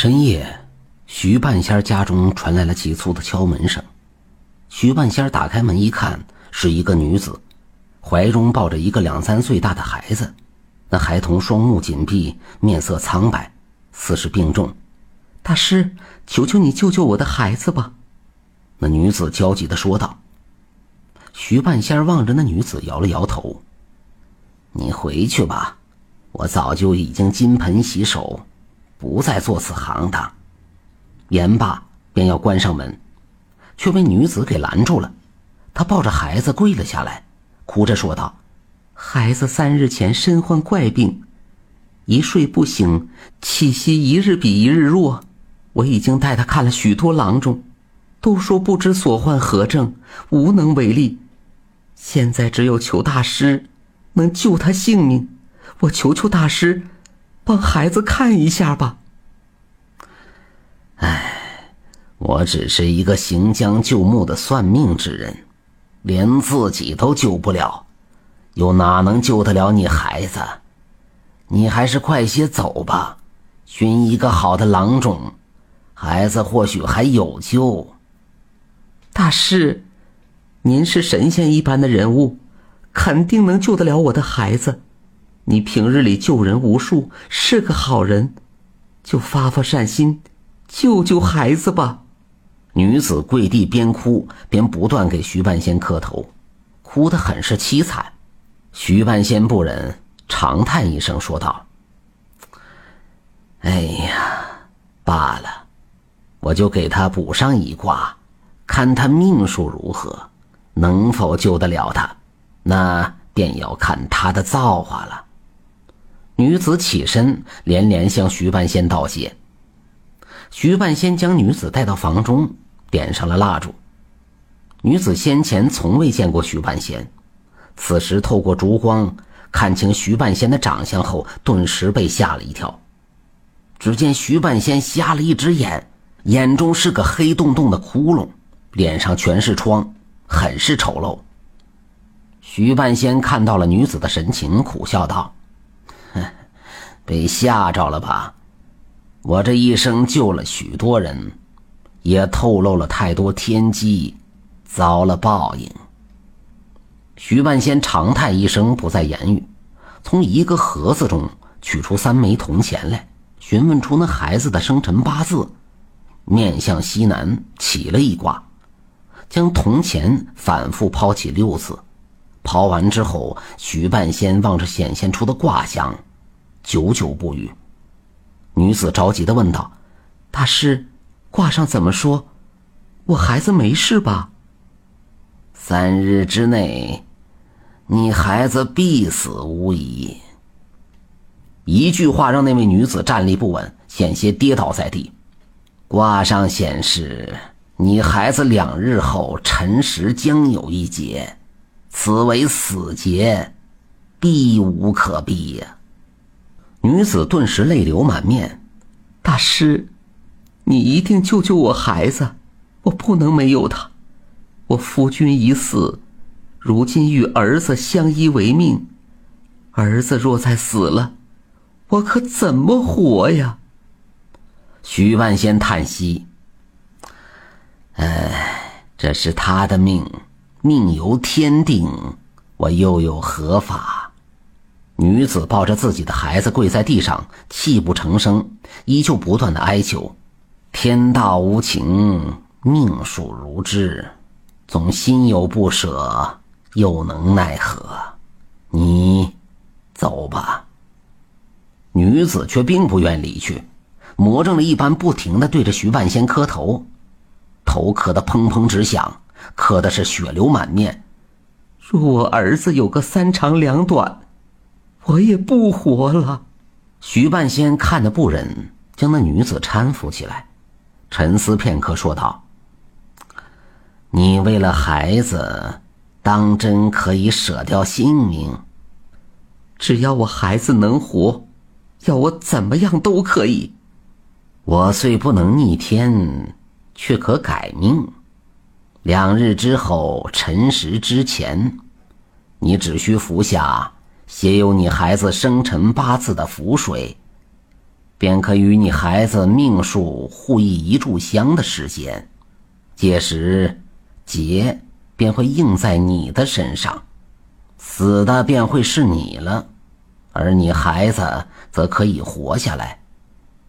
深夜，徐半仙家中传来了急促的敲门声。徐半仙打开门一看，是一个女子，怀中抱着一个两三岁大的孩子。那孩童双目紧闭，面色苍白，似是病重。大师，求求你救救我的孩子吧！那女子焦急地说道。徐半仙望着那女子，摇了摇头：“你回去吧，我早就已经金盆洗手。”不再做此行当。言罢，便要关上门，却被女子给拦住了。她抱着孩子跪了下来，哭着说道：“孩子三日前身患怪病，一睡不醒，气息一日比一日弱。我已经带他看了许多郎中，都说不知所患何症，无能为力。现在只有求大师能救他性命。我求求大师。”帮孩子看一下吧。唉，我只是一个行将就木的算命之人，连自己都救不了，又哪能救得了你孩子？你还是快些走吧，寻一个好的郎中，孩子或许还有救。大师，您是神仙一般的人物，肯定能救得了我的孩子。你平日里救人无数，是个好人，就发发善心，救救孩子吧。女子跪地边哭边不断给徐半仙磕头，哭得很是凄惨。徐半仙不忍，长叹一声说道：“哎呀，罢了，我就给他补上一卦，看他命数如何，能否救得了他，那便要看他的造化了。”女子起身，连连向徐半仙道谢。徐半仙将女子带到房中，点上了蜡烛。女子先前从未见过徐半仙，此时透过烛光看清徐半仙的长相后，顿时被吓了一跳。只见徐半仙瞎了一只眼，眼中是个黑洞洞的窟窿，脸上全是疮，很是丑陋。徐半仙看到了女子的神情，苦笑道。被吓着了吧？我这一生救了许多人，也透露了太多天机，遭了报应。徐半仙长叹一声，不再言语，从一个盒子中取出三枚铜钱来，询问出那孩子的生辰八字，面向西南起了一卦，将铜钱反复抛起六次。抛完之后，徐半仙望着显现出的卦象。久久不语，女子着急的问道：“大师，卦上怎么说？我孩子没事吧？”三日之内，你孩子必死无疑。一句话让那位女子站立不稳，险些跌倒在地。卦上显示，你孩子两日后辰时将有一劫，此为死劫，避无可避呀。女子顿时泪流满面，大师，你一定救救我孩子，我不能没有他。我夫君已死，如今与儿子相依为命，儿子若再死了，我可怎么活呀？徐万仙叹息：“哎，这是他的命，命由天定，我又有何法？”女子抱着自己的孩子跪在地上，泣不成声，依旧不断的哀求：“天道无情，命数如织，总心有不舍，又能奈何？你走吧。”女子却并不愿离去，魔怔了一般，不停的对着徐半仙磕头，头磕得砰砰直响，磕的是血流满面。若我儿子有个三长两短。我也不活了，徐半仙看得不忍，将那女子搀扶起来，沉思片刻，说道：“你为了孩子，当真可以舍掉性命？只要我孩子能活，要我怎么样都可以。我虽不能逆天，却可改命。两日之后辰时之前，你只需服下。”写有你孩子生辰八字的符水，便可与你孩子命数互议一炷香的时间，届时劫便会应在你的身上，死的便会是你了，而你孩子则可以活下来。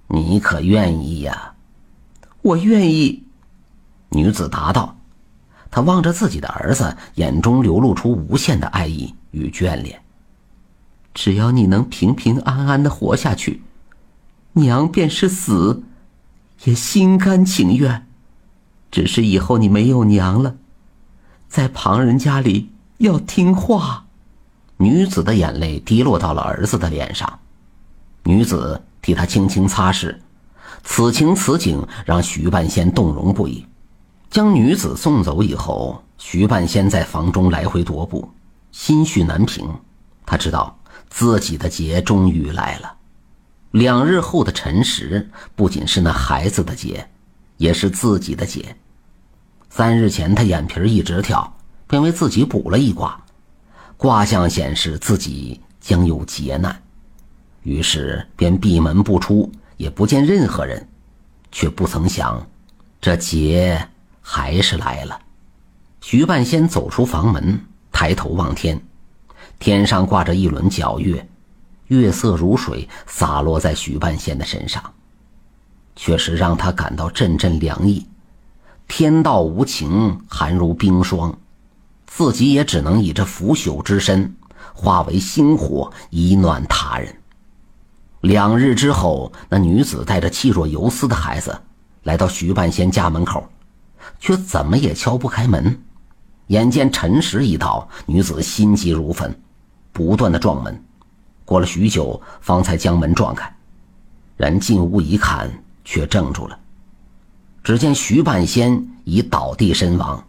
你可愿意呀？我愿意。女子答道。她望着自己的儿子，眼中流露出无限的爱意与眷恋。只要你能平平安安的活下去。娘便是死，也心甘情愿。只是以后你没有娘了，在旁人家里要听话。女子的眼泪滴落到了儿子的脸上，女子替他轻轻擦拭。此情此景让徐半仙动容不已。将女子送走以后，徐半仙在房中来回踱步，心绪难平。他知道自己的劫终于来了。两日后的辰时，不仅是那孩子的劫，也是自己的劫。三日前，他眼皮一直跳，便为自己卜了一卦，卦象显示自己将有劫难，于是便闭门不出，也不见任何人，却不曾想，这劫还是来了。徐半仙走出房门，抬头望天，天上挂着一轮皎月。月色如水洒落在许半仙的身上，却是让他感到阵阵凉意。天道无情，寒如冰霜，自己也只能以这腐朽之身化为星火，以暖他人。两日之后，那女子带着气若游丝的孩子来到徐半仙家门口，却怎么也敲不开门。眼见辰时已到，女子心急如焚，不断的撞门。过了许久，方才将门撞开，人进屋一看，却怔住了。只见徐半仙已倒地身亡，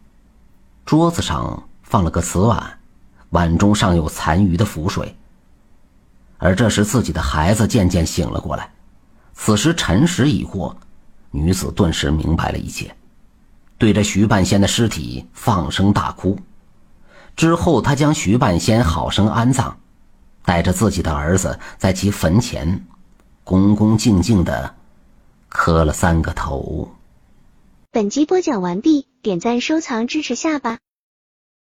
桌子上放了个瓷碗，碗中尚有残余的浮水。而这时，自己的孩子渐渐醒了过来。此时辰时已过，女子顿时明白了一切，对着徐半仙的尸体放声大哭。之后，他将徐半仙好生安葬。带着自己的儿子，在其坟前，恭恭敬敬的磕了三个头。本集播讲完毕，点赞收藏支持下吧。